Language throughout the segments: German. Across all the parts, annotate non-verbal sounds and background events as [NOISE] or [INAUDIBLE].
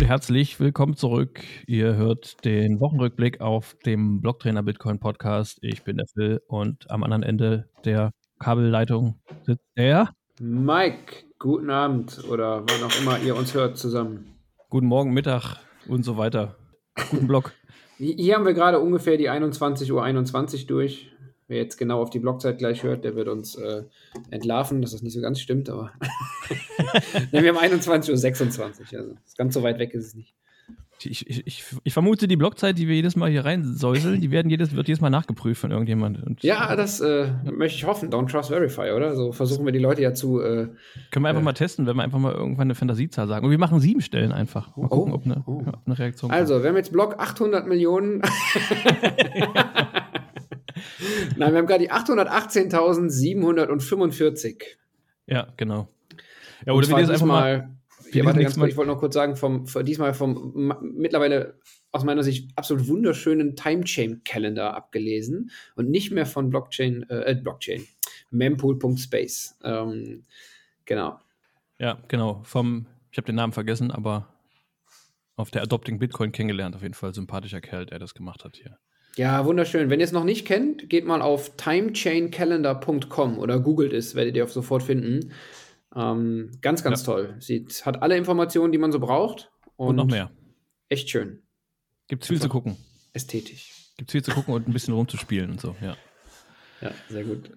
und herzlich willkommen zurück. Ihr hört den Wochenrückblick auf dem Blocktrainer Bitcoin Podcast. Ich bin der Phil und am anderen Ende der Kabelleitung sitzt der Mike. Guten Abend oder wann auch immer ihr uns hört zusammen. Guten Morgen, Mittag und so weiter. Guten Block. Hier haben wir gerade ungefähr die 21.21 Uhr 21 durch. Wer jetzt genau auf die Blockzeit gleich hört, der wird uns äh, entlarven, dass das nicht so ganz stimmt, aber [LAUGHS] nee, wir haben 21.26 Uhr, also ganz so weit weg ist es nicht. Ich, ich, ich, ich, vermute, die Blockzeit, die wir jedes Mal hier reinsäuseln, die werden jedes, wird jedes Mal nachgeprüft von irgendjemand. Und, ja, das äh, möchte ich hoffen. Don't trust verify, oder? So versuchen wir die Leute ja zu. Äh, können wir einfach äh, mal testen, wenn wir einfach mal irgendwann eine Fantasiezahl sagen. Und wir machen sieben Stellen einfach. Mal gucken, oh, ob, eine, oh. ob, eine, Reaktion Also, kommt. wir haben jetzt Block 800 Millionen. [LAUGHS] [LAUGHS] Nein, wir haben gerade die 818.745. Ja, genau. Ja, oder wir lesen einfach mal. Ja, warte, ganz kurz, ich wollte noch kurz sagen, vom, diesmal vom mittlerweile aus meiner Sicht absolut wunderschönen Timechain-Kalender abgelesen und nicht mehr von Blockchain, äh, Blockchain, mempool.space. Ähm, genau. Ja, genau. Vom, ich habe den Namen vergessen, aber auf der Adopting Bitcoin kennengelernt, auf jeden Fall sympathischer Kerl, der das gemacht hat hier. Ja, wunderschön. Wenn ihr es noch nicht kennt, geht mal auf timechaincalendar.com oder googelt es, werdet ihr auf sofort finden. Ähm, ganz, ganz ja. toll. Sie hat alle Informationen, die man so braucht. Und, und noch mehr. Echt schön. Gibt viel zu gucken. Ästhetisch. Gibt viel zu gucken und ein bisschen rumzuspielen und so, ja. Ja, sehr gut.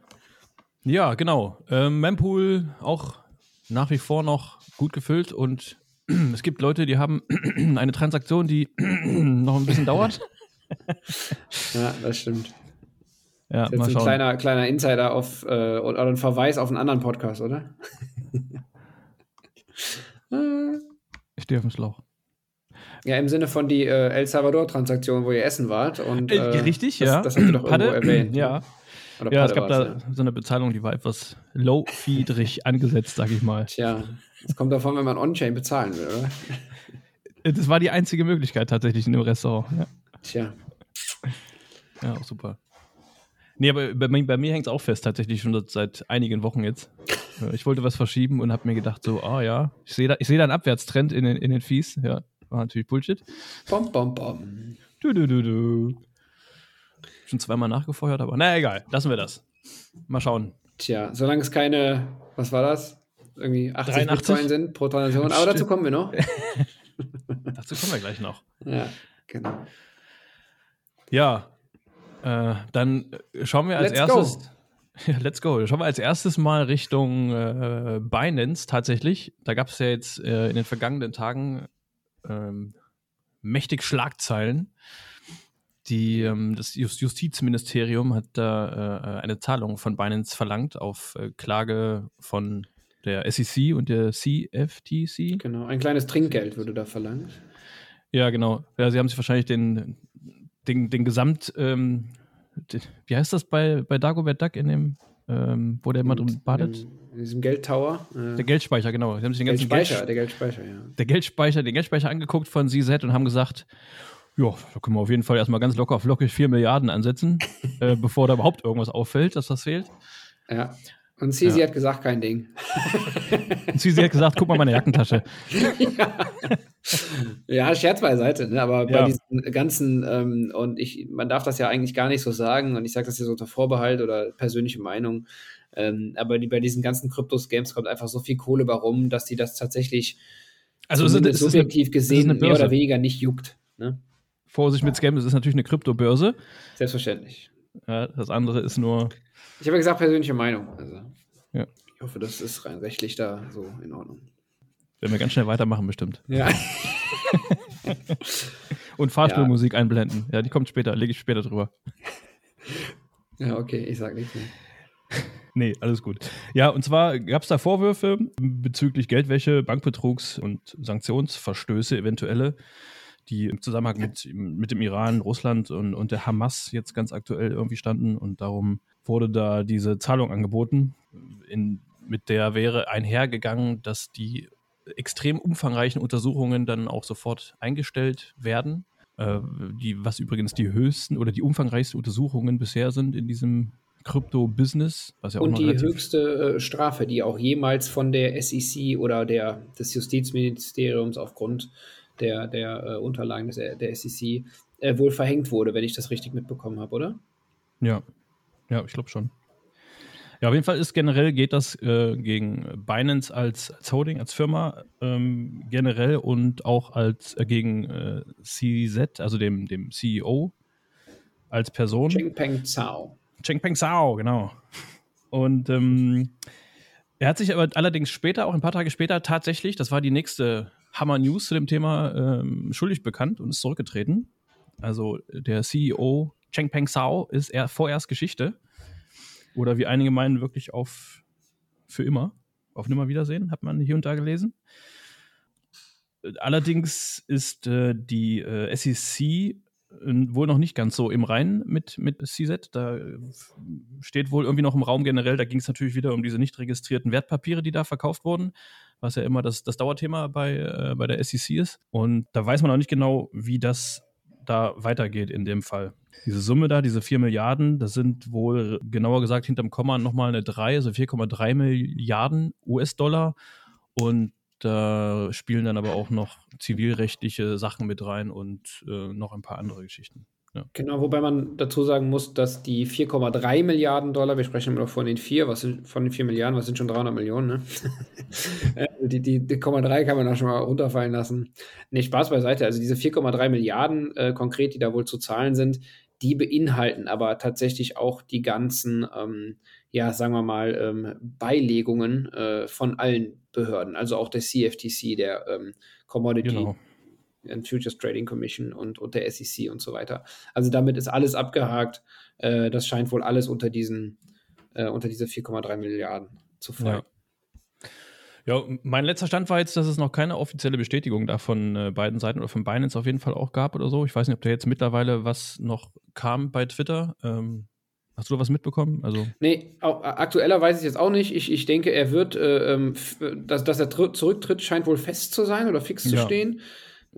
Ja, genau. Ähm, Mempool auch nach wie vor noch gut gefüllt und [CLEARS THROAT] es gibt Leute, die haben [CLEARS THROAT] eine Transaktion, die [CLEARS THROAT] noch ein bisschen dauert. [LAUGHS] ja, das stimmt. Ja, das ist jetzt ein kleiner, kleiner Insider auf, äh, oder ein Verweis auf einen anderen Podcast, oder? [LAUGHS] ich stehe auf dem Schlauch. Ja, im Sinne von die äh, El Salvador-Transaktion, wo ihr essen wart. Und, äh, äh richtig, das, ja. Das habt ihr doch irgendwo erwähnt. Ja. Ne? ja, es gab da ja. so eine Bezahlung, die war etwas low-feedrig [LAUGHS] angesetzt, sag ich mal. Tja, das kommt davon, wenn man On-Chain bezahlen will, oder? Das war die einzige Möglichkeit tatsächlich in dem Restaurant. Ja. Tja. Ja, auch super. Nee, aber bei, bei mir hängt es auch fest, tatsächlich schon seit einigen Wochen jetzt. Ich wollte was verschieben und habe mir gedacht, so, ah ja, ich sehe da, seh da einen Abwärtstrend in den, in den Fees. Ja, war natürlich Bullshit. Bom, bom, bom. Du, du, du, du. Schon zweimal nachgefeuert, aber naja, egal, lassen wir das. Mal schauen. Tja, solange es keine, was war das? Irgendwie 80 83? Bitcoin sind pro Transaktion. Aber dazu kommen wir noch. [LAUGHS] dazu kommen wir gleich noch. Ja, genau. Ja, äh, dann schauen wir als let's erstes. Go. [LAUGHS] Ja, let's go. Schauen wir als erstes mal Richtung äh, Binance tatsächlich. Da gab es ja jetzt äh, in den vergangenen Tagen ähm, mächtig Schlagzeilen. Die, ähm, das Justizministerium hat da äh, eine Zahlung von Binance verlangt auf äh, Klage von der SEC und der CFTC. Genau, ein kleines Trinkgeld würde da verlangt. Ja, genau. Ja, sie haben sich wahrscheinlich den den, den Gesamt, ähm, den, wie heißt das bei, bei Dagobert Duck in dem, ähm, wo der immer drin badet? In diesem Geldtower. Äh, der Geldspeicher, genau. Sie haben sich den ganzen Geldspeicher, Geld, der Geldspeicher, ja. Der Geldspeicher, den Geldspeicher angeguckt von CZ und haben gesagt, ja, da können wir auf jeden Fall erstmal ganz locker auf lockig 4 Milliarden ansetzen, [LAUGHS] äh, bevor da überhaupt irgendwas auffällt, dass das fehlt. Ja. Und Cici ja. hat gesagt, kein Ding. [LAUGHS] Und Cici hat gesagt, guck mal meine Jackentasche. ja. [LAUGHS] ja, Scherz beiseite, ne? aber bei ja. diesen ganzen, ähm, und ich, man darf das ja eigentlich gar nicht so sagen, und ich sage das hier so unter Vorbehalt oder persönliche Meinung, ähm, aber die, bei diesen ganzen Krypto-Scams kommt einfach so viel Kohle warum, dass die das tatsächlich also ist, ist, subjektiv eine, gesehen mehr oder weniger nicht juckt. Ne? Vorsicht mit Scams, es ist natürlich eine Kryptobörse. Selbstverständlich. Ja, das andere ist nur ich habe ja gesagt, persönliche Meinung. Also, ja. Ich hoffe, das ist rein rechtlich da so in Ordnung. Werden wir ganz schnell weitermachen, bestimmt. Ja. [LAUGHS] [LAUGHS] Und Fahrstuhlmusik ja. einblenden. Ja, die kommt später, lege ich später drüber. [LAUGHS] Ja, okay, ich sag nichts mehr. Nee, alles gut. Ja, und zwar gab es da Vorwürfe bezüglich Geldwäsche, Bankbetrugs und Sanktionsverstöße eventuelle, die im Zusammenhang mit, mit dem Iran, Russland und, und der Hamas jetzt ganz aktuell irgendwie standen. Und darum wurde da diese Zahlung angeboten. In, mit der wäre einhergegangen, dass die extrem umfangreichen Untersuchungen dann auch sofort eingestellt werden. Äh, die, was übrigens die höchsten oder die umfangreichsten Untersuchungen bisher sind in diesem Krypto-Business. Ja Und die höchste äh, Strafe, die auch jemals von der SEC oder der, des Justizministeriums aufgrund der, der äh, Unterlagen des, der SEC äh, wohl verhängt wurde, wenn ich das richtig mitbekommen habe, oder? Ja, ja, ich glaube schon. Ja, auf jeden Fall ist generell geht das äh, gegen Binance als, als Holding, als Firma ähm, generell und auch als äh, gegen äh, CZ, also dem, dem CEO als Person. Chengpeng Zhao. Chengpeng Zhao, genau. Und ähm, er hat sich aber allerdings später, auch ein paar Tage später, tatsächlich, das war die nächste Hammer News zu dem Thema, ähm, schuldig bekannt und ist zurückgetreten. Also der CEO Chengpeng Zhao ist er vorerst Geschichte. Oder wie einige meinen, wirklich auf für immer, auf Nimmerwiedersehen, hat man hier und da gelesen. Allerdings ist äh, die äh, SEC äh, wohl noch nicht ganz so im Reinen mit, mit CZ. Da äh, steht wohl irgendwie noch im Raum generell, da ging es natürlich wieder um diese nicht registrierten Wertpapiere, die da verkauft wurden, was ja immer das, das Dauerthema bei, äh, bei der SEC ist. Und da weiß man auch nicht genau, wie das da weitergeht in dem Fall. Diese Summe da, diese 4 Milliarden, das sind wohl genauer gesagt hinterm Komma nochmal eine 3, also 4,3 Milliarden US-Dollar. Und da spielen dann aber auch noch zivilrechtliche Sachen mit rein und äh, noch ein paar andere Geschichten. Ja. Genau, wobei man dazu sagen muss, dass die 4,3 Milliarden Dollar, wir sprechen immer noch von den 4, was sind von den 4 Milliarden, was sind schon 300 Millionen, ne? [LAUGHS] Äh, die, die, die 0,3 kann man auch schon mal runterfallen lassen. Ne, Spaß beiseite. Also diese 4,3 Milliarden äh, konkret, die da wohl zu zahlen sind, die beinhalten aber tatsächlich auch die ganzen, ähm, ja, sagen wir mal, ähm, Beilegungen äh, von allen Behörden, also auch der CFTC, der ähm, Commodity genau. And Futures Trading Commission und, und der SEC und so weiter. Also damit ist alles abgehakt. Äh, das scheint wohl alles unter diesen, äh, unter diese 4,3 Milliarden zu fallen. Ja. Ja, mein letzter Stand war jetzt, dass es noch keine offizielle Bestätigung da von äh, beiden Seiten oder von Binance auf jeden Fall auch gab oder so. Ich weiß nicht, ob da jetzt mittlerweile was noch kam bei Twitter. Ähm, hast du da was mitbekommen? Also nee, auch, aktueller weiß ich jetzt auch nicht. Ich, ich denke, er wird, äh, ähm, dass, dass er zurücktritt, scheint wohl fest zu sein oder fix zu ja. stehen.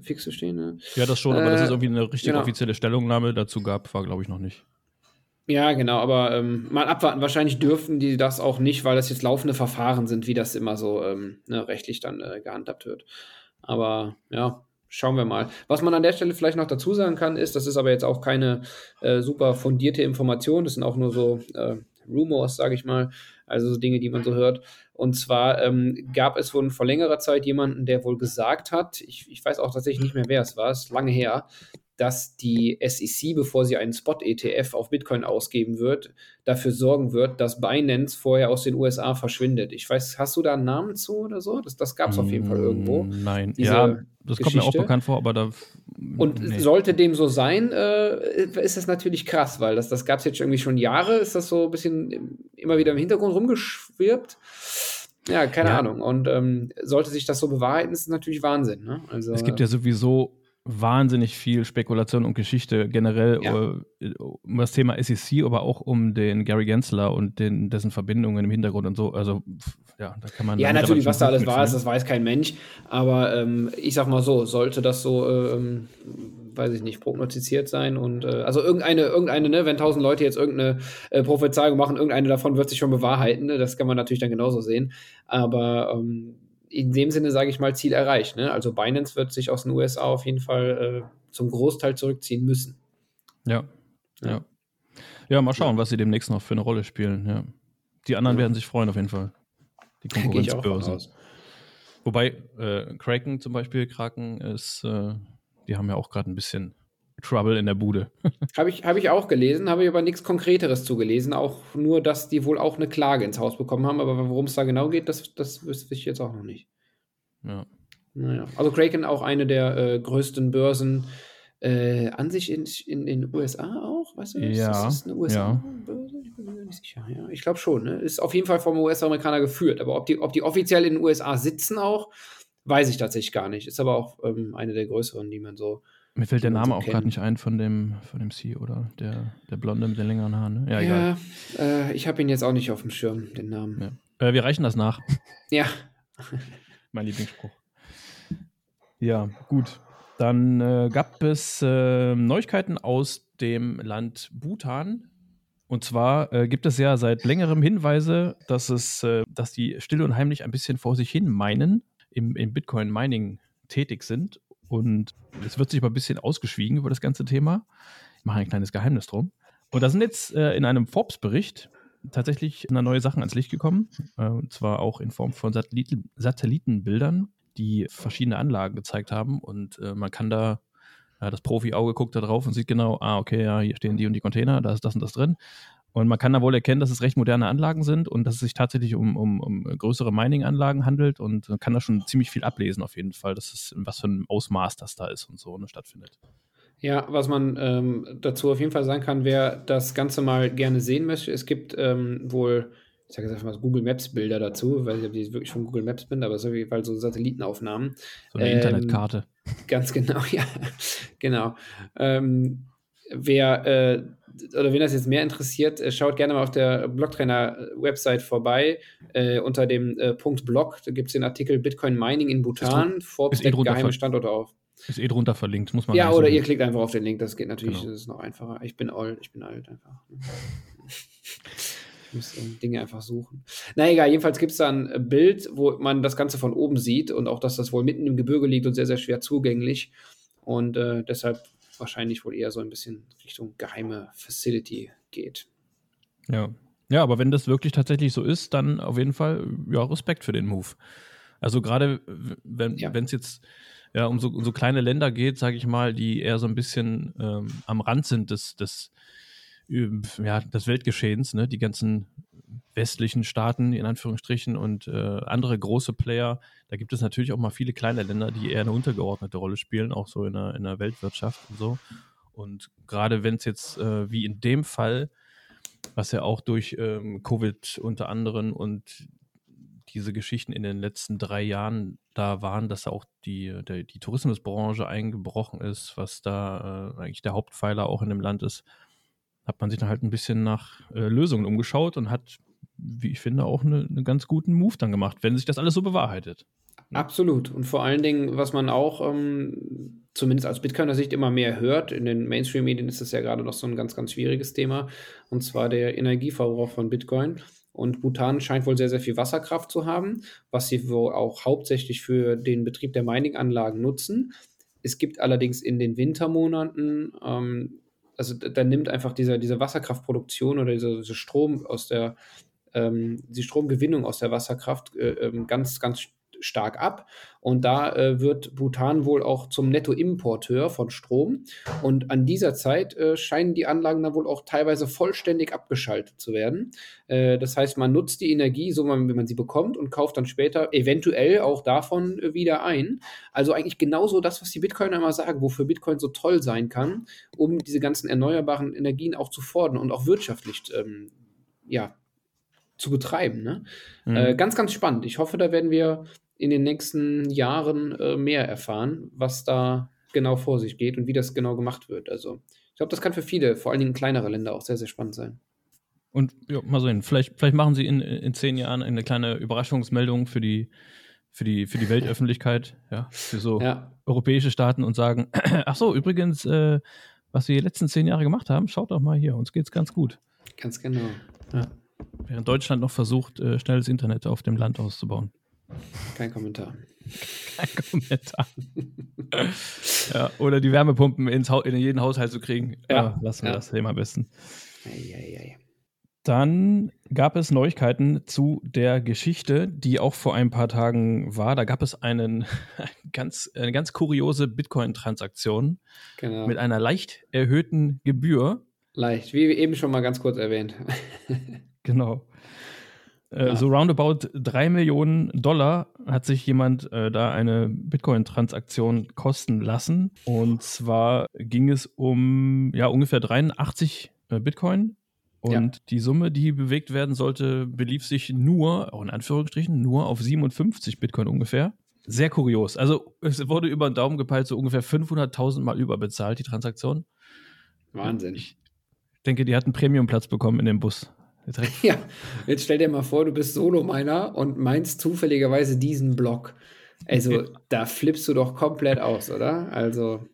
Fix zu stehen, ne? Ja, das schon, aber dass es äh, irgendwie eine richtige genau. offizielle Stellungnahme dazu gab, war, glaube ich, noch nicht. Ja, genau, aber ähm, mal abwarten. Wahrscheinlich dürfen die das auch nicht, weil das jetzt laufende Verfahren sind, wie das immer so ähm, ne, rechtlich dann äh, gehandhabt wird. Aber ja, schauen wir mal. Was man an der Stelle vielleicht noch dazu sagen kann, ist, das ist aber jetzt auch keine äh, super fundierte Information, das sind auch nur so äh, Rumors, sage ich mal, also so Dinge, die man so hört. Und zwar ähm, gab es wohl vor längerer Zeit jemanden, der wohl gesagt hat, ich, ich weiß auch tatsächlich nicht mehr, wer es war, es ist lange her, dass die SEC, bevor sie einen Spot-ETF auf Bitcoin ausgeben wird, dafür sorgen wird, dass Binance vorher aus den USA verschwindet. Ich weiß, hast du da einen Namen zu oder so? Das, das gab es auf jeden Fall irgendwo. Mm, nein, ja, das Geschichte. kommt mir auch bekannt vor, aber da. Und nee. sollte dem so sein, äh, ist das natürlich krass, weil das, das gab es jetzt irgendwie schon Jahre, ist das so ein bisschen immer wieder im Hintergrund rumgeschwirbt. Ja, keine ja. Ahnung. Und ähm, sollte sich das so bewahrheiten, ist es natürlich Wahnsinn. Ne? Also, es gibt ja sowieso wahnsinnig viel Spekulation und Geschichte generell ja. Äh, um das Thema SEC, aber auch um den Gary Gensler und den, dessen Verbindungen im Hintergrund und so. Also, ja, da kann man. Ja, natürlich, was da alles war, ist, das weiß kein Mensch. Aber ähm, ich sag mal so, sollte das so, ähm, weiß ich nicht, prognostiziert sein und äh, also irgendeine, irgendeine, ne, wenn tausend Leute jetzt irgendeine äh, Prophezeiung machen, irgendeine davon wird sich schon bewahrheiten, ne? das kann man natürlich dann genauso sehen. Aber ähm, in dem Sinne, sage ich mal, Ziel erreicht. Ne? Also Binance wird sich aus den USA auf jeden Fall äh, zum Großteil zurückziehen müssen. Ja, ja. Ja, mal schauen, was sie demnächst noch für eine Rolle spielen. Ja. Die anderen ja. werden sich freuen auf jeden Fall. Die [LAUGHS] Konkurrenzbörse. Wobei äh, Kraken zum Beispiel, Kraken ist, äh, die haben ja auch gerade ein bisschen Trouble in der Bude. [LAUGHS] habe ich, hab ich auch gelesen, habe ich aber nichts Konkreteres zugelesen. Auch nur, dass die wohl auch eine Klage ins Haus bekommen haben. Aber worum es da genau geht, das, das wüsste ich jetzt auch noch nicht. Ja. Naja. Also Kraken auch eine der äh, größten Börsen äh, an sich in, in den USA auch. Weißt du, ja. Ist das eine USA-Börse? Ich bin mir nicht sicher. Ja, ich glaube schon. Ne? Ist auf jeden Fall vom US-Amerikaner geführt. Aber ob die, ob die offiziell in den USA sitzen auch, weiß ich tatsächlich gar nicht. Ist aber auch ähm, eine der größeren, die man so mir fällt der Name so auch gerade nicht ein von dem, von dem CEO, oder? Der, der Blonde mit den längeren Haaren, ne? Ja, ja äh, ich habe ihn jetzt auch nicht auf dem Schirm, den Namen. Ja. Äh, wir reichen das nach. [LAUGHS] Ja. [LAUGHS] mein Lieblingsspruch. Ja, gut. Dann äh, gab es äh, Neuigkeiten aus dem Land Bhutan. Und zwar äh, gibt es ja seit längerem Hinweise, dass es, äh, dass die still und heimlich ein bisschen vor sich hin meinen, im, im Bitcoin-Mining tätig sind und es wird sich aber ein bisschen ausgeschwiegen über das ganze Thema. Ich mache ein kleines Geheimnis drum. Und da sind jetzt äh, in einem Forbes-Bericht tatsächlich neue Sachen ans Licht gekommen. Äh, und zwar auch in Form von Satelliten Satellitenbildern, die verschiedene Anlagen gezeigt haben. Und äh, man kann da, äh, das Profi-Auge guckt da drauf und sieht genau, ah, okay, ja, hier stehen die und die Container, da ist das und das drin. Und man kann da wohl erkennen, dass es recht moderne Anlagen sind und dass es sich tatsächlich um, um, um größere Mining-Anlagen handelt und man kann da schon ziemlich viel ablesen auf jeden Fall, dass es was für ein Ausmaß das da ist und so ne, stattfindet. Ja, was man ähm, dazu auf jeden Fall sagen kann, wer das Ganze mal gerne sehen möchte, es gibt ähm, wohl, ich sage jetzt einfach mal Google Maps Bilder dazu, weil ich wirklich von Google Maps bin, aber es ist auf jeden Fall so Satellitenaufnahmen. So eine ähm, Internetkarte. [LAUGHS] Ganz genau, ja, genau. Ähm, wer äh, oder wen das jetzt mehr interessiert, äh, schaut gerne mal auf der Blocktrainer-Website vorbei äh, unter dem äh, Punkt Blog. Da gibt es den Artikel Bitcoin Mining in Bhutan. Forbes deckt geheime Standorte auf. Ist eh drunter verlinkt, muss man Ja, oder ihr klickt einfach auf den Link, das geht natürlich, genau. das ist noch einfacher. Ich bin alt, ich bin alt einfach. [LAUGHS] ich muss ähm, Dinge einfach suchen. Na egal, jedenfalls gibt es da ein Bild, wo man das Ganze von oben sieht und auch, dass das wohl mitten im Gebirge liegt und sehr, sehr schwer zugänglich. Und äh, deshalb wahrscheinlich wohl eher so ein bisschen Richtung geheime Facility geht. Ja. Ja, aber wenn das wirklich tatsächlich so ist, dann auf jeden Fall ja, Respekt für den Move. Also gerade wenn ja. es jetzt ja, um so, um so kleine Länder geht, sage ich mal, die eher so ein bisschen ähm, am Rand sind des, des, ja, des Weltgeschehens, ne? die ganzen westlichen Staaten in Anführungsstrichen und äh, andere große Player. Da gibt es natürlich auch mal viele kleine Länder, die eher eine untergeordnete Rolle spielen, auch so in der, in der Weltwirtschaft und so. Und gerade wenn es jetzt äh, wie in dem Fall, was ja auch durch ähm, Covid unter anderem und diese Geschichten in den letzten drei Jahren da waren, dass auch die, der, die Tourismusbranche eingebrochen ist, was da äh, eigentlich der Hauptpfeiler auch in dem Land ist, hat man sich dann halt ein bisschen nach äh, Lösungen umgeschaut und hat, wie ich finde, auch einen eine ganz guten Move dann gemacht, wenn sich das alles so bewahrheitet. Absolut. Und vor allen Dingen, was man auch ähm, zumindest aus Bitcoiner Sicht immer mehr hört, in den Mainstream-Medien ist das ja gerade noch so ein ganz, ganz schwieriges Thema, und zwar der Energieverbrauch von Bitcoin. Und Bhutan scheint wohl sehr, sehr viel Wasserkraft zu haben, was sie wohl auch hauptsächlich für den Betrieb der Mining-Anlagen nutzen. Es gibt allerdings in den Wintermonaten, ähm, also da nimmt einfach diese, diese Wasserkraftproduktion oder dieser diese Strom aus der, ähm, die Stromgewinnung aus der Wasserkraft äh, ähm, ganz, ganz stark ab. Und da äh, wird Bhutan wohl auch zum Nettoimporteur von Strom. Und an dieser Zeit äh, scheinen die Anlagen dann wohl auch teilweise vollständig abgeschaltet zu werden. Äh, das heißt, man nutzt die Energie, so wie man sie bekommt, und kauft dann später eventuell auch davon äh, wieder ein. Also eigentlich genauso das, was die Bitcoiner immer sagen, wofür Bitcoin so toll sein kann, um diese ganzen erneuerbaren Energien auch zu fordern und auch wirtschaftlich ähm, ja, zu betreiben. Ne? Mhm. Äh, ganz, ganz spannend. Ich hoffe, da werden wir in den nächsten Jahren äh, mehr erfahren, was da genau vor sich geht und wie das genau gemacht wird. Also ich glaube, das kann für viele, vor allen Dingen kleinere Länder, auch sehr, sehr spannend sein. Und ja, mal sehen, vielleicht, vielleicht machen sie in, in zehn Jahren eine kleine Überraschungsmeldung für die, für die, für die Weltöffentlichkeit, ja, für so ja. europäische Staaten und sagen, [CLEARS THROAT] ach so, übrigens, äh, was wir die letzten zehn Jahre gemacht haben, schaut doch mal hier, uns geht's ganz gut. Ganz genau. Ja. Während Deutschland noch versucht, äh, schnelles Internet auf dem Land auszubauen. Kein Kommentar. Kein Kommentar. ja, oder die Wärmepumpen ins in jeden Haushalt zu kriegen. Ja, ja lassen wir ja. das Thema am besten. Ei, ei, ei. Dann gab es Neuigkeiten zu der Geschichte, die auch vor ein paar Tagen war. Da gab es einen, [LAUGHS] ganz, eine ganz kuriose Bitcoin-Transaktion genau. mit einer leicht erhöhten Gebühr. Leicht, wie eben schon mal ganz kurz erwähnt. [LAUGHS] genau. Äh, ja. So roundabout drei Millionen Dollar hat sich jemand äh, da eine Bitcoin-Transaktion kosten lassen. Und zwar ging es um ja ungefähr 83 äh, Bitcoin. Und ja. die Summe, die bewegt werden sollte, belief sich nur, auch in Anführungsstrichen, nur auf 57 Bitcoin ungefähr. Sehr kurios. Also es wurde über den Daumen gepeilt, so ungefähr 500.000 Mal überbezahlt, die Transaktion. Wahnsinn. Ich denke, die hat einen Premiumplatz bekommen in dem Bus. Ja, jetzt stell dir mal vor, du bist Solo-Miner und meinst zufälligerweise diesen Block. Also, da flippst du doch komplett aus, oder? Also,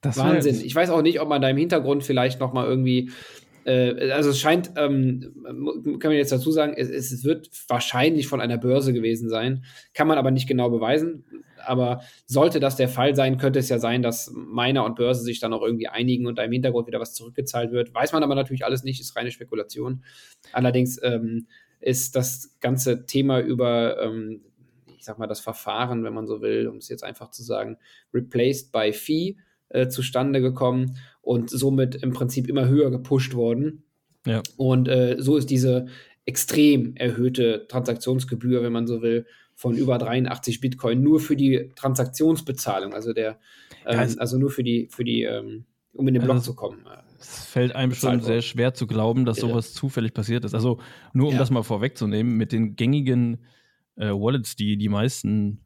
das Wahnsinn. Ich weiß auch nicht, ob man da im Hintergrund vielleicht noch mal irgendwie äh, also es scheint, ähm, kann man jetzt dazu sagen, es, es, wird wahrscheinlich von einer Börse gewesen sein, kann man aber nicht genau beweisen. Aber sollte das der Fall sein, könnte es ja sein, dass Miner und Börse sich dann auch irgendwie einigen und da im Hintergrund wieder was zurückgezahlt wird. Weiß man aber natürlich alles nicht, ist reine Spekulation. Allerdings ähm, ist das ganze Thema über, ähm, ich sag mal, das Verfahren, wenn man so will, um es jetzt einfach zu sagen, replaced by Fee äh, zustande gekommen und somit im Prinzip immer höher gepusht worden. Ja. Und äh, so ist diese extrem erhöhte Transaktionsgebühr, wenn man so will, von über 83 Bitcoin nur für die Transaktionsbezahlung, also der, ähm, ja, also nur für die, für die, ähm, um in den Block also, zu kommen. Äh, es fällt einem schon sehr schwer zu glauben, dass sowas zufällig passiert ist. Also nur um ja. das mal vorwegzunehmen, mit den gängigen äh, Wallets, die die meisten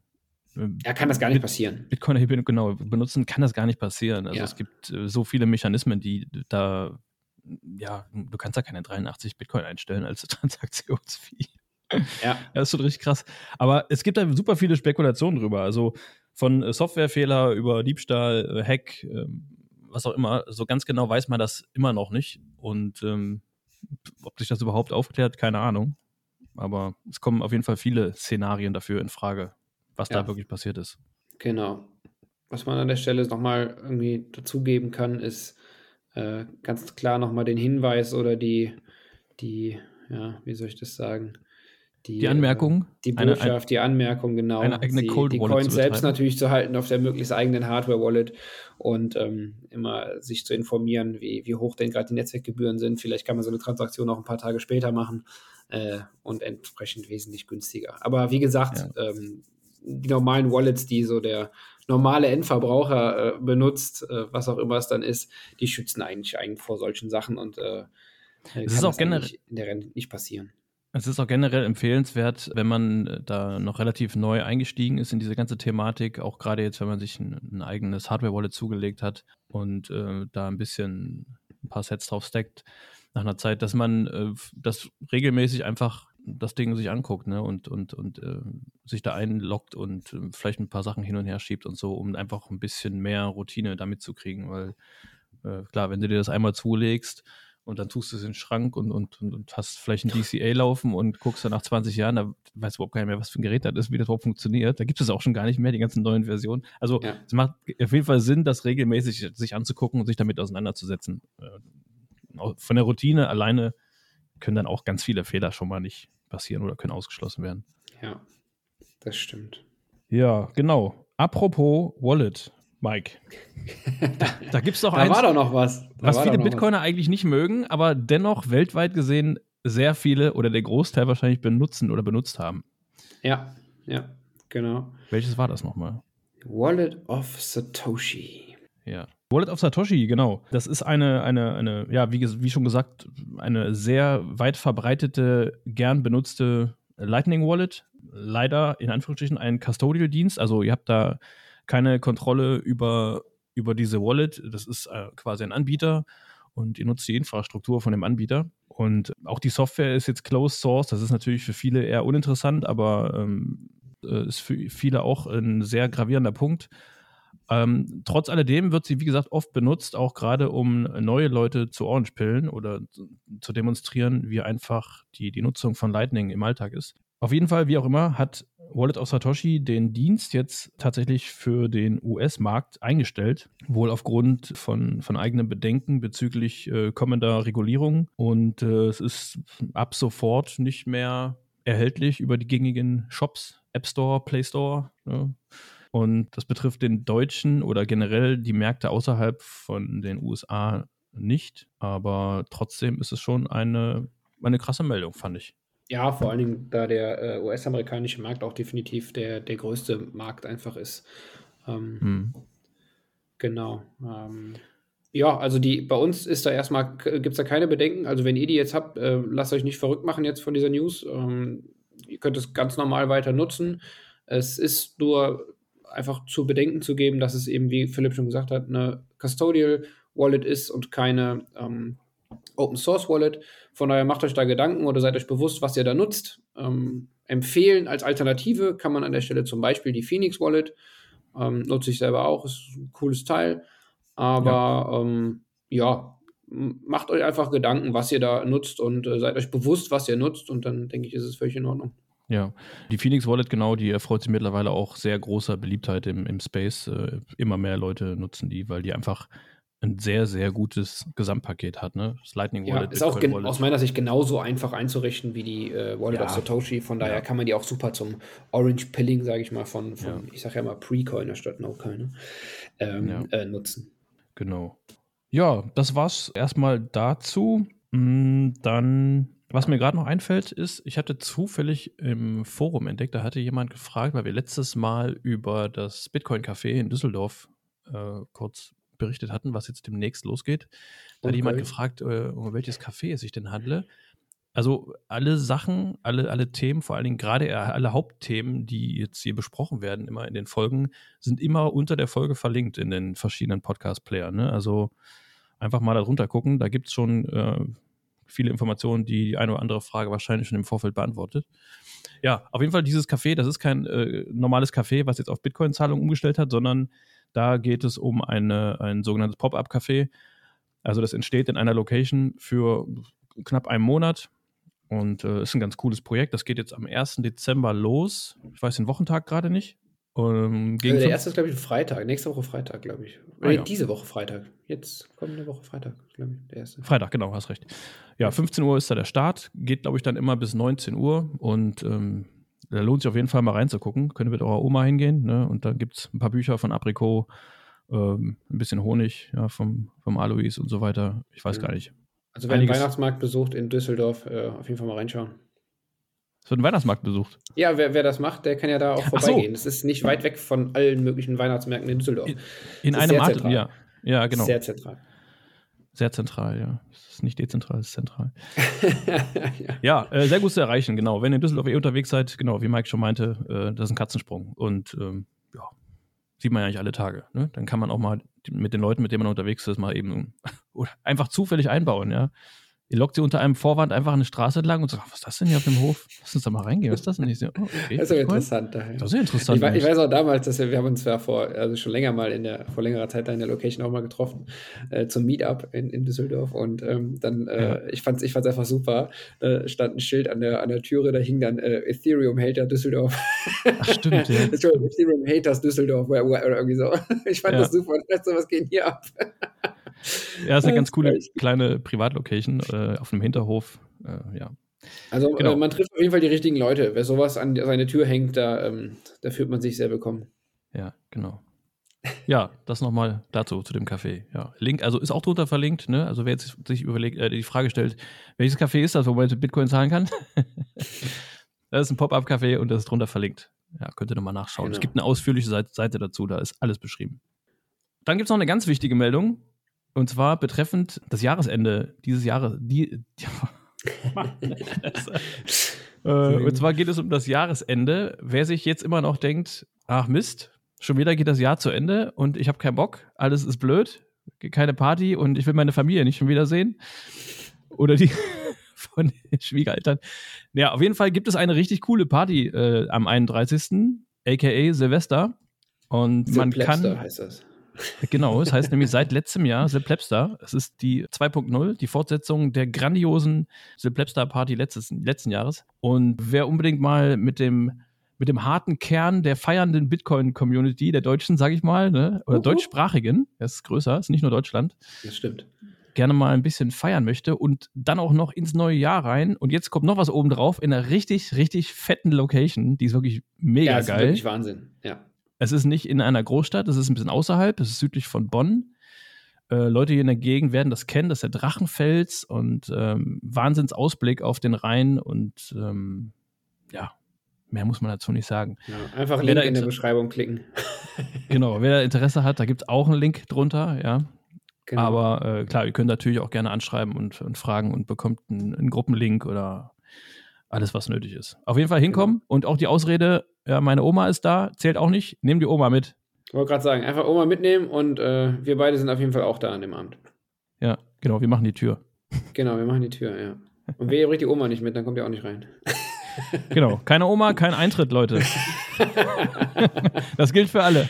ja, kann das gar nicht passieren. Bitcoin genau benutzen, kann das gar nicht passieren. Also ja. es gibt äh, so viele Mechanismen, die da, ja, du kannst da keine 83 Bitcoin einstellen als [LAUGHS] Transaktionsfee. Ja. Das ist schon richtig krass. Aber es gibt da super viele Spekulationen drüber. Also von äh, Softwarefehler über Diebstahl, äh, Hack, ähm, was auch immer. So ganz genau weiß man das immer noch nicht. Und ähm, ob sich das überhaupt aufklärt, keine Ahnung. Aber es kommen auf jeden Fall viele Szenarien dafür in Frage was ja. da wirklich passiert ist. Genau. Was man an der Stelle nochmal irgendwie dazugeben kann, ist äh, ganz klar nochmal den Hinweis oder die, die, ja, wie soll ich das sagen? Die, die Anmerkung? Äh, die Botschaft, eine, ein, die Anmerkung, genau. Eine eigene Cold die, die Coins selbst natürlich zu halten auf der möglichst eigenen Hardware-Wallet und ähm, immer sich zu informieren, wie, wie hoch denn gerade die Netzwerkgebühren sind. Vielleicht kann man so eine Transaktion auch ein paar Tage später machen äh, und entsprechend wesentlich günstiger. Aber wie gesagt, ja. ähm, die normalen Wallets, die so der normale Endverbraucher äh, benutzt, äh, was auch immer es dann ist, die schützen eigentlich, eigentlich vor solchen Sachen und äh, es ist auch generell in der Rente nicht passieren. Es ist auch generell empfehlenswert, wenn man äh, da noch relativ neu eingestiegen ist in diese ganze Thematik, auch gerade jetzt, wenn man sich ein, ein eigenes Hardware-Wallet zugelegt hat und äh, da ein bisschen ein paar Sets drauf stackt, nach einer Zeit, dass man äh, das regelmäßig einfach das Ding sich anguckt ne? und, und, und äh, sich da einloggt und äh, vielleicht ein paar Sachen hin und her schiebt und so, um einfach ein bisschen mehr Routine damit zu kriegen. Weil äh, klar, wenn du dir das einmal zulegst und dann tust du es in den Schrank und, und, und, hast vielleicht ein DCA laufen und guckst dann nach 20 Jahren, da weißt du überhaupt gar nicht mehr, was für ein Gerät das ist, wie das überhaupt funktioniert. Da gibt es auch schon gar nicht mehr, die ganzen neuen Versionen. Also ja. es macht auf jeden Fall Sinn, das regelmäßig sich anzugucken und sich damit auseinanderzusetzen. Äh, von der Routine alleine können dann auch ganz viele Fehler schon mal nicht passieren oder können ausgeschlossen werden. Ja, das stimmt. Ja, genau. Apropos Wallet, Mike. Da, da gibt es doch da eins, war doch noch was. Da was viele Bitcoiner was. eigentlich nicht mögen, aber dennoch weltweit gesehen sehr viele oder der Großteil wahrscheinlich benutzen oder benutzt haben. Ja, ja, genau. Welches war das nochmal? Wallet of Satoshi. Ja. Wallet of Satoshi, genau. Das ist eine, eine, eine ja, wie, wie schon gesagt, eine sehr weit verbreitete, gern benutzte Lightning Wallet. Leider in Anführungsstrichen ein Custodial-Dienst. Also ihr habt da keine Kontrolle über, über diese Wallet. Das ist äh, quasi ein Anbieter und ihr nutzt die Infrastruktur von dem Anbieter. Und auch die Software ist jetzt closed source. Das ist natürlich für viele eher uninteressant, aber ähm, äh, ist für viele auch ein sehr gravierender Punkt. Ähm, trotz alledem wird sie, wie gesagt, oft benutzt, auch gerade um neue Leute zu Orange pillen oder zu demonstrieren, wie einfach die, die Nutzung von Lightning im Alltag ist. Auf jeden Fall, wie auch immer, hat Wallet of Satoshi den Dienst jetzt tatsächlich für den US-Markt eingestellt, wohl aufgrund von, von eigenen Bedenken bezüglich äh, kommender Regulierung. Und äh, es ist ab sofort nicht mehr erhältlich über die gängigen Shops, App Store, Play Store. Ne? Und das betrifft den deutschen oder generell die Märkte außerhalb von den USA nicht. Aber trotzdem ist es schon eine, eine krasse Meldung, fand ich. Ja, vor allen Dingen, da der äh, US-amerikanische Markt auch definitiv der, der größte Markt einfach ist. Ähm, hm. Genau. Ähm, ja, also die bei uns ist da erstmal, gibt es da keine Bedenken. Also wenn ihr die jetzt habt, äh, lasst euch nicht verrückt machen jetzt von dieser News. Ähm, ihr könnt es ganz normal weiter nutzen. Es ist nur einfach zu bedenken zu geben, dass es eben, wie Philipp schon gesagt hat, eine Custodial Wallet ist und keine ähm, Open Source Wallet. Von daher macht euch da Gedanken oder seid euch bewusst, was ihr da nutzt. Ähm, empfehlen als Alternative kann man an der Stelle zum Beispiel die Phoenix Wallet. Ähm, nutze ich selber auch, ist ein cooles Teil. Aber ja, ähm, ja macht euch einfach Gedanken, was ihr da nutzt und äh, seid euch bewusst, was ihr nutzt und dann denke ich, ist es völlig in Ordnung. Ja, die Phoenix Wallet, genau, die erfreut sich mittlerweile auch sehr großer Beliebtheit im, im Space. Äh, immer mehr Leute nutzen die, weil die einfach ein sehr, sehr gutes Gesamtpaket hat. Ne? Das Lightning Wallet. Ja, ist auch Wallet. aus meiner Sicht genauso einfach einzurichten wie die äh, Wallet ja. of Satoshi. Von daher ja. kann man die auch super zum Orange Pilling, sage ich mal, von, von ich sage ja mal Pre-Coiner statt No-Coiner, ähm, äh, nutzen. Genau. Ja, das war's erstmal dazu. Mm, dann, was mir gerade noch einfällt, ist, ich hatte zufällig im Forum entdeckt, da hatte jemand gefragt, weil wir letztes Mal über das Bitcoin-Café in Düsseldorf äh, kurz berichtet hatten, was jetzt demnächst losgeht. Da okay. hat jemand gefragt, äh, um welches Café es sich denn handle. Also alle Sachen, alle, alle Themen, vor allen Dingen gerade alle Hauptthemen, die jetzt hier besprochen werden, immer in den Folgen, sind immer unter der Folge verlinkt in den verschiedenen Podcast-Playern. Ne? Also einfach mal darunter gucken. Da gibt es schon äh, viele Informationen, die die eine oder andere Frage wahrscheinlich schon im Vorfeld beantwortet. Ja, auf jeden Fall dieses Café, das ist kein äh, normales Café, was jetzt auf Bitcoin-Zahlungen umgestellt hat, sondern da geht es um eine, ein sogenanntes Pop-up-Café. Also das entsteht in einer Location für knapp einen Monat und äh, ist ein ganz cooles Projekt. Das geht jetzt am 1. Dezember los. Ich weiß den Wochentag gerade nicht. Um, also der erste ist, glaube ich, Freitag. Nächste Woche Freitag, glaube ich. Ah, ja. diese Woche Freitag. Jetzt kommt eine Woche Freitag, glaube ich, der erste. Freitag, genau, hast recht. Ja, 15 Uhr ist da der Start. Geht, glaube ich, dann immer bis 19 Uhr. Und ähm, da lohnt sich auf jeden Fall mal reinzugucken. Könnt ihr mit eurer Oma hingehen. Ne? Und dann gibt es ein paar Bücher von Apricot, ähm, ein bisschen Honig ja, vom, vom Alois und so weiter. Ich weiß ja. gar nicht. Also wer den Weihnachtsmarkt besucht in Düsseldorf, äh, auf jeden Fall mal reinschauen. Es wird ein Weihnachtsmarkt besucht. Ja, wer, wer das macht, der kann ja da auch vorbeigehen. Es so. ist nicht weit weg von allen möglichen Weihnachtsmärkten in Düsseldorf. In, in einem Atem, ja. Ja, genau. Sehr zentral. Sehr zentral, ja. Es ist nicht dezentral, es ist zentral. ja, [LAUGHS] ja äh, sehr gut zu erreichen, genau. Wenn ihr in Düsseldorf eh unterwegs seid, genau, wie Mike schon meinte, äh, das ist ein Katzensprung. Und ähm, ja, sieht man ja nicht alle Tage. Ne? Dann kann man auch mal mit den Leuten, mit denen man unterwegs ist, mal eben [LAUGHS] oder einfach zufällig einbauen, ja. Ihr lockt sie unter einem Vorwand einfach eine Straße entlang und sagt, was ist das denn hier auf dem Hof? Lass uns da mal reingehen. Was ist das denn? hier? oh, okay, das ist ja interessant. Daher. Das ist ja interessant. Ich, ich, weiß auch damals, dass wir, wir haben uns ja vor, also schon länger mal in der, vor längerer Zeit da in der Location auch mal getroffen, äh, zum Meetup in, in Düsseldorf. Und ähm, dann, äh, ja. ich fand es ich fand's einfach super. Äh, stand ein Schild an der, an der Türe, da hing dann äh, Ethereum Hater Düsseldorf. Ach, stimmt, ja. [LAUGHS] Ethereum Haters Düsseldorf oder, irgendwie so. [LAUGHS] Ich fand ja. das super. Ich dachte, was geht hier ab? Ja, ist eine ganz coole kleine Privatlocation äh, auf einem Hinterhof. Äh, ja. Also genau. äh, man trifft auf jeden Fall die richtigen Leute. Wer sowas an seine Tür hängt, da, ähm, da fühlt man sich sehr willkommen. Ja, genau. Ja, das nochmal dazu, zu dem Café. Ja, Link, also ist auch drunter verlinkt, ne? Also wer jetzt sich überlegt, äh, die Frage stellt, welches Café ist das, wo man mit Bitcoin zahlen kann? [LAUGHS] das ist ein Pop-Up-Café und das ist drunter verlinkt. Ja, könnt ihr nochmal nachschauen. Genau. Es gibt eine ausführliche Seite dazu, da ist alles beschrieben. Dann gibt es noch eine ganz wichtige Meldung. Und zwar betreffend das Jahresende dieses Jahres. Die, [LAUGHS] äh, und zwar geht es um das Jahresende. Wer sich jetzt immer noch denkt, ach Mist, schon wieder geht das Jahr zu Ende und ich habe keinen Bock, alles ist blöd, keine Party und ich will meine Familie nicht schon wieder sehen. Oder die [LAUGHS] von den Schwiegereltern. Ja, auf jeden Fall gibt es eine richtig coole Party äh, am 31. aka Silvester. Und man kann. heißt das. Genau, es heißt nämlich seit letztem Jahr Silplebster. Es ist die 2.0, die Fortsetzung der grandiosen Silplebster-Party letzten Jahres. Und wer unbedingt mal mit dem, mit dem harten Kern der feiernden Bitcoin-Community, der Deutschen, sage ich mal, ne, oder uh -huh. deutschsprachigen, das ist größer, ist nicht nur Deutschland. Das stimmt. Gerne mal ein bisschen feiern möchte und dann auch noch ins neue Jahr rein. Und jetzt kommt noch was oben drauf in einer richtig, richtig fetten Location. Die ist wirklich mega ja, das geil. Ist wirklich Wahnsinn, ja. Es ist nicht in einer Großstadt, es ist ein bisschen außerhalb, es ist südlich von Bonn. Äh, Leute hier in der Gegend werden das kennen, das ist der Drachenfels und ähm, Wahnsinnsausblick auf den Rhein und ähm, ja, mehr muss man dazu nicht sagen. Ja, einfach Link in der Beschreibung klicken. [LAUGHS] [LAUGHS] genau, wer da Interesse hat, da gibt es auch einen Link drunter, ja. Genau. Aber äh, klar, ihr könnt natürlich auch gerne anschreiben und, und fragen und bekommt einen, einen Gruppenlink oder alles, was nötig ist. Auf jeden Fall hinkommen genau. und auch die Ausrede, ja, meine Oma ist da, zählt auch nicht, nehm die Oma mit. Ich wollte gerade sagen, einfach Oma mitnehmen und äh, wir beide sind auf jeden Fall auch da an dem Abend. Ja, genau, wir machen die Tür. [LAUGHS] Genau, wir machen die Tür, ja. Und wer bringt die Oma nicht mit, dann kommt ihr auch nicht rein. [LAUGHS] Genau, keine Oma, kein Eintritt, Leute. [LAUGHS] das gilt für alle.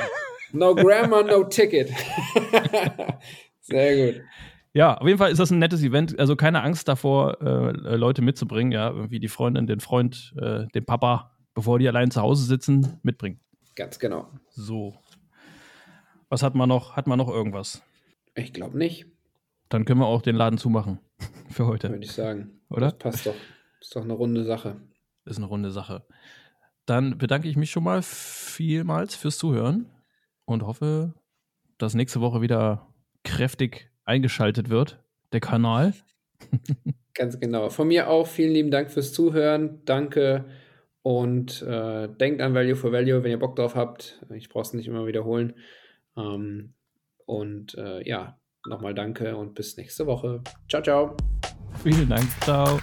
No Grammar, no Ticket. Sehr gut. Ja, auf jeden Fall ist das ein nettes Event. Also keine Angst davor, äh, Leute mitzubringen, ja, irgendwie die Freundin, den Freund, äh, den Papa, bevor die allein zu Hause sitzen, mitbringen. Ganz genau. So. Was hat man noch? Hat man noch irgendwas? Ich glaube nicht. Dann können wir auch den Laden zumachen [LAUGHS] für heute. Würde ich sagen. Oder? Das passt doch. Ist doch eine runde Sache. Ist eine runde Sache. Dann bedanke ich mich schon mal vielmals fürs Zuhören und hoffe, dass nächste Woche wieder kräftig eingeschaltet wird, der Kanal. [LAUGHS] Ganz genau. Von mir auch vielen lieben Dank fürs Zuhören. Danke und äh, denkt an Value for Value, wenn ihr Bock drauf habt. Ich brauche es nicht immer wiederholen. Ähm, und äh, ja, nochmal danke und bis nächste Woche. Ciao, ciao. Vielen Dank. Ciao.